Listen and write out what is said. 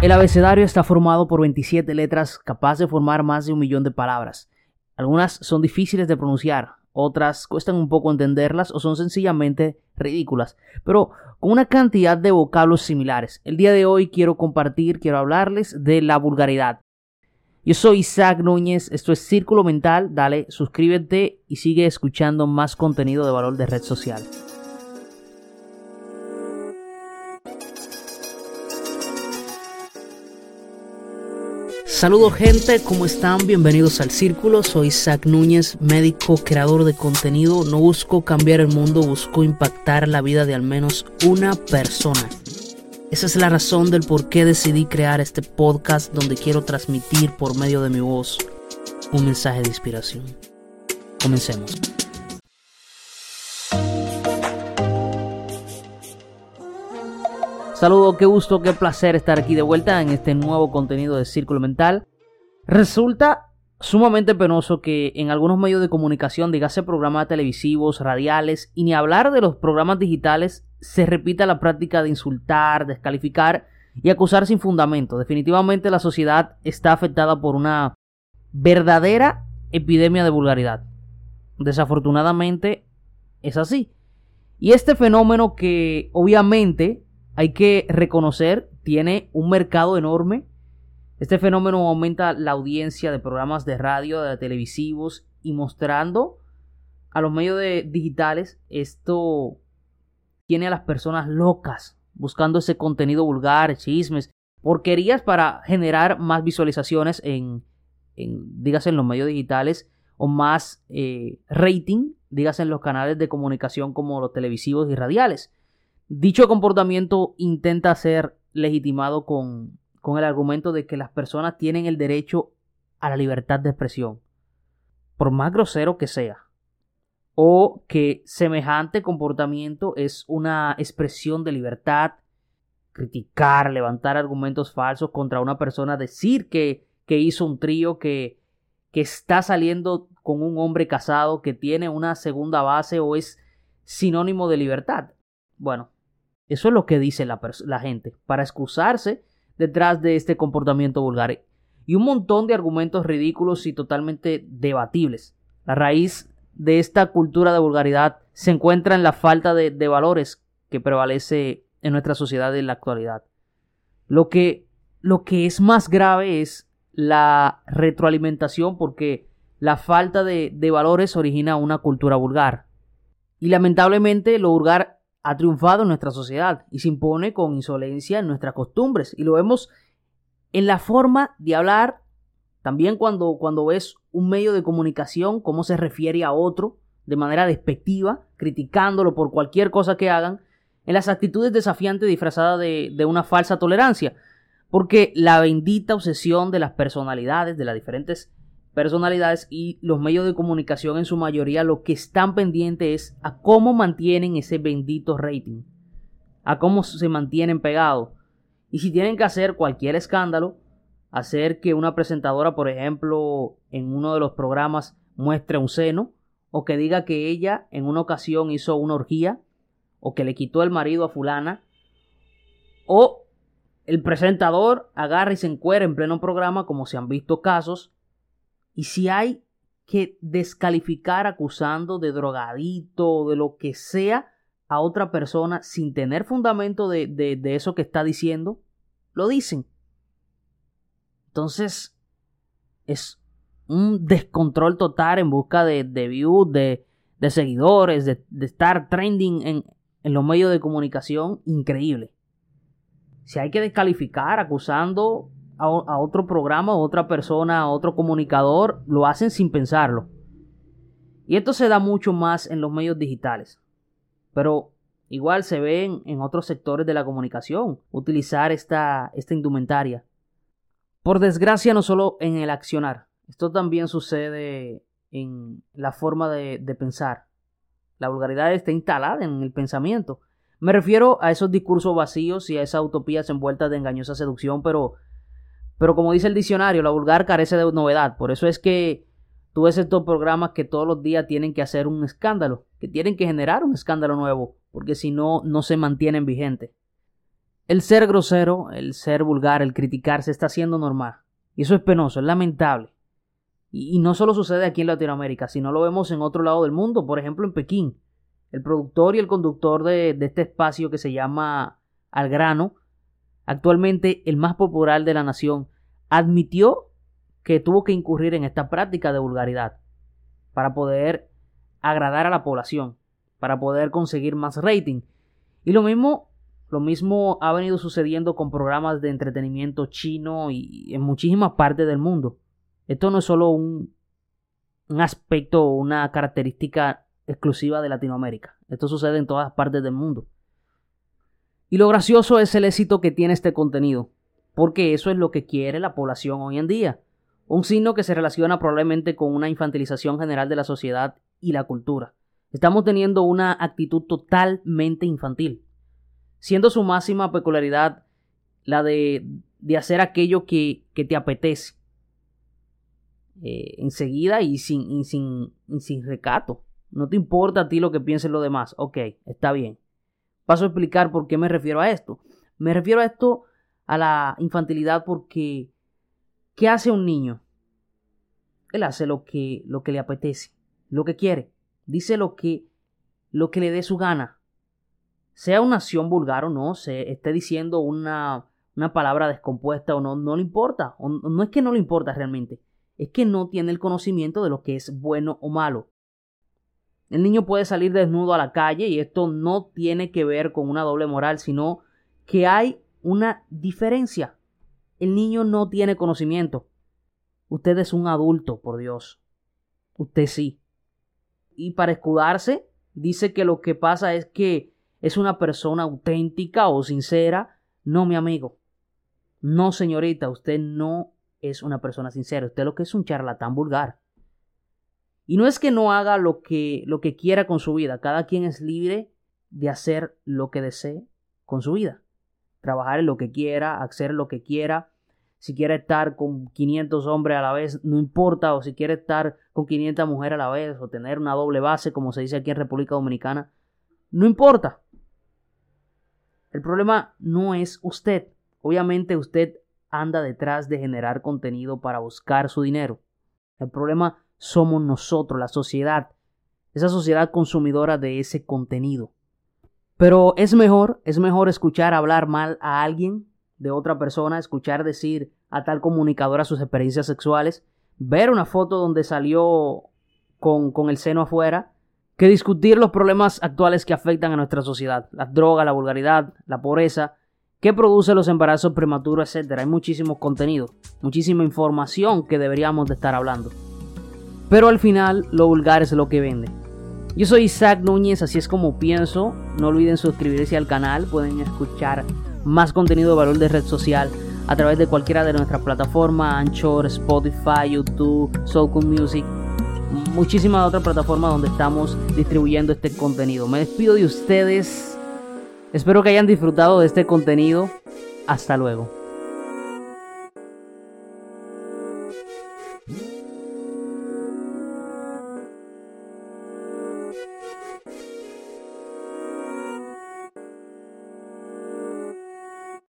El abecedario está formado por 27 letras capaz de formar más de un millón de palabras. Algunas son difíciles de pronunciar, otras cuestan un poco entenderlas o son sencillamente ridículas, pero con una cantidad de vocablos similares. El día de hoy quiero compartir, quiero hablarles de la vulgaridad. Yo soy Isaac Núñez, esto es Círculo Mental, dale, suscríbete y sigue escuchando más contenido de valor de red social. Saludos gente, ¿cómo están? Bienvenidos al Círculo. Soy Isaac Núñez, médico, creador de contenido. No busco cambiar el mundo, busco impactar la vida de al menos una persona. Esa es la razón del por qué decidí crear este podcast donde quiero transmitir por medio de mi voz un mensaje de inspiración. Comencemos. Saludos, qué gusto, qué placer estar aquí de vuelta en este nuevo contenido de Círculo Mental. Resulta sumamente penoso que en algunos medios de comunicación, dígase programas televisivos, radiales y ni hablar de los programas digitales, se repita la práctica de insultar, descalificar y acusar sin fundamento. Definitivamente la sociedad está afectada por una verdadera epidemia de vulgaridad. Desafortunadamente es así. Y este fenómeno que obviamente hay que reconocer, tiene un mercado enorme. Este fenómeno aumenta la audiencia de programas de radio, de televisivos y mostrando a los medios digitales esto tiene a las personas locas buscando ese contenido vulgar, chismes, porquerías para generar más visualizaciones en, en dígase en los medios digitales o más eh, rating, dígase en los canales de comunicación como los televisivos y radiales. Dicho comportamiento intenta ser legitimado con, con el argumento de que las personas tienen el derecho a la libertad de expresión, por más grosero que sea, o que semejante comportamiento es una expresión de libertad, criticar, levantar argumentos falsos contra una persona, decir que, que hizo un trío, que, que está saliendo con un hombre casado, que tiene una segunda base o es sinónimo de libertad. Bueno, eso es lo que dice la, gente, para excusarse detrás de este comportamiento vulgar. Y un montón de argumentos ridículos y totalmente debatibles. La raíz de esta cultura de vulgaridad se encuentra en la falta de, valores que prevalece en nuestra sociedad en la actualidad. Lo que, lo que es más grave es la retroalimentación porque la falta de, de valores origina una cultura vulgar. Y lamentablemente lo vulgar ha triunfado en nuestra sociedad y se impone con insolencia en nuestras costumbres. Y lo vemos en la forma de hablar, también cuando, cuando ves un medio de comunicación, cómo se refiere a otro de manera despectiva, criticándolo por cualquier cosa que hagan, en las actitudes desafiantes disfrazadas de, de una falsa tolerancia. Porque la bendita obsesión de las personalidades, de las diferentes personalidades y los medios de comunicación en su mayoría lo que están pendientes es a cómo mantienen ese bendito rating, a cómo se mantienen pegados. Y si tienen que hacer cualquier escándalo, hacer que una presentadora, por ejemplo, en uno de los programas muestre un seno, o que diga que ella en una ocasión hizo una orgía, o que le quitó el marido a fulana, o el presentador agarra y se encuera en pleno programa, como se han visto casos, y si hay que descalificar acusando de drogadito de lo que sea a otra persona sin tener fundamento de, de, eso que está diciendo, lo dicen. Entonces, es un descontrol total en busca de, de views, de, de seguidores, de, de, estar trending en, en los medios de comunicación, increíble. Si hay que descalificar acusando a, otro programa, a otra persona, a otro comunicador, lo hacen sin pensarlo. Y esto se da mucho más en los medios digitales. Pero igual se ve en, otros sectores de la comunicación utilizar esta, esta indumentaria. Por desgracia, no solo en el accionar. Esto también sucede en la forma de, de pensar. La vulgaridad está instalada en el pensamiento. Me refiero a esos discursos vacíos y a esas utopías envueltas de engañosa seducción, pero pero como dice el diccionario, la vulgar carece de novedad. Por eso es que tú ves estos programas que todos los días tienen que hacer un escándalo, que tienen que generar un escándalo nuevo, porque si no, no se mantienen vigentes. El ser grosero, el ser vulgar, el criticar se está haciendo normal. Y eso es penoso, es lamentable. Y, no solo sucede aquí en Latinoamérica, sino lo vemos en otro lado del mundo, por ejemplo en Pekín. El productor y el conductor de este espacio que se llama Al Grano, actualmente el más popular de la nación, admitió que tuvo que incurrir en esta práctica de vulgaridad para poder agradar a la población, para poder conseguir más rating. Y lo mismo, lo mismo ha venido sucediendo con programas de entretenimiento chino y en muchísimas partes del mundo. Esto no es solo un, un aspecto o una característica exclusiva de Latinoamérica. Esto sucede en todas partes del mundo. Y lo gracioso es el éxito que tiene este contenido, porque eso es lo que quiere la población hoy en día. Un signo que se relaciona probablemente con una infantilización general de la sociedad y la cultura. Estamos teniendo una actitud totalmente infantil, siendo su máxima peculiaridad la de, hacer aquello que, te apetece, eh, enseguida y sin, y sin, sin recato. No te importa a ti lo que piensen los demás. Ok, está bien. Paso a explicar por qué me refiero a esto. Me refiero a esto a la infantilidad porque ¿qué hace un niño? Él hace lo que, lo que le apetece, lo que quiere dice lo que, lo que le dé su gana. Sea una acción vulgar o no, se esté diciendo una, una palabra descompuesta o no, no le importa. no es que no le importa realmente, es que no tiene el conocimiento de lo que es bueno o malo. El niño puede salir desnudo a la calle y esto no tiene que ver con una doble moral, sino que hay una diferencia. El niño no tiene conocimiento. Usted es un adulto, por Dios. Usted sí y para escudarse dice que lo que pasa es que es una persona auténtica o sincera. No, mi amigo. No, señorita, usted no es una persona sincera. Usted lo que es un charlatán vulgar. Y no es que no haga lo que, lo que quiera con su vida. Cada quien es libre de hacer lo que desee con su vida. Trabajar en lo que quiera, hacer lo que quiera, si quiere estar con 500 hombres a la vez, no importa, o si quiere estar con 500 mujeres a la vez, o tener una doble base, como se dice aquí en República Dominicana, no importa. El problema no es usted. Obviamente usted anda detrás de generar contenido para buscar su dinero. El problema somos nosotros, la sociedad, esa sociedad consumidora de ese contenido. Pero es mejor, es mejor escuchar hablar mal a alguien de otra persona, escuchar decir a tal comunicadora sus experiencias sexuales, ver una foto donde salió con, con el seno afuera, que discutir los problemas actuales que afectan a nuestra sociedad, la droga, la vulgaridad, la pobreza, qué produce los embarazos prematuros, etc. Hay muchísimo contenido, muchísima información que deberíamos de estar hablando. Pero al final, lo vulgar es lo que vende. Yo soy Isaac Núñez, así es como pienso. No olviden suscribirse al canal, pueden escuchar más contenido de valor de red social a través de cualquiera de nuestras plataformas, Anchor, Spotify, YouTube, Soulcool Music, muchísimas otras plataformas donde estamos distribuyendo este contenido. Me despido de ustedes. Espero que hayan disfrutado de este contenido. Hasta luego.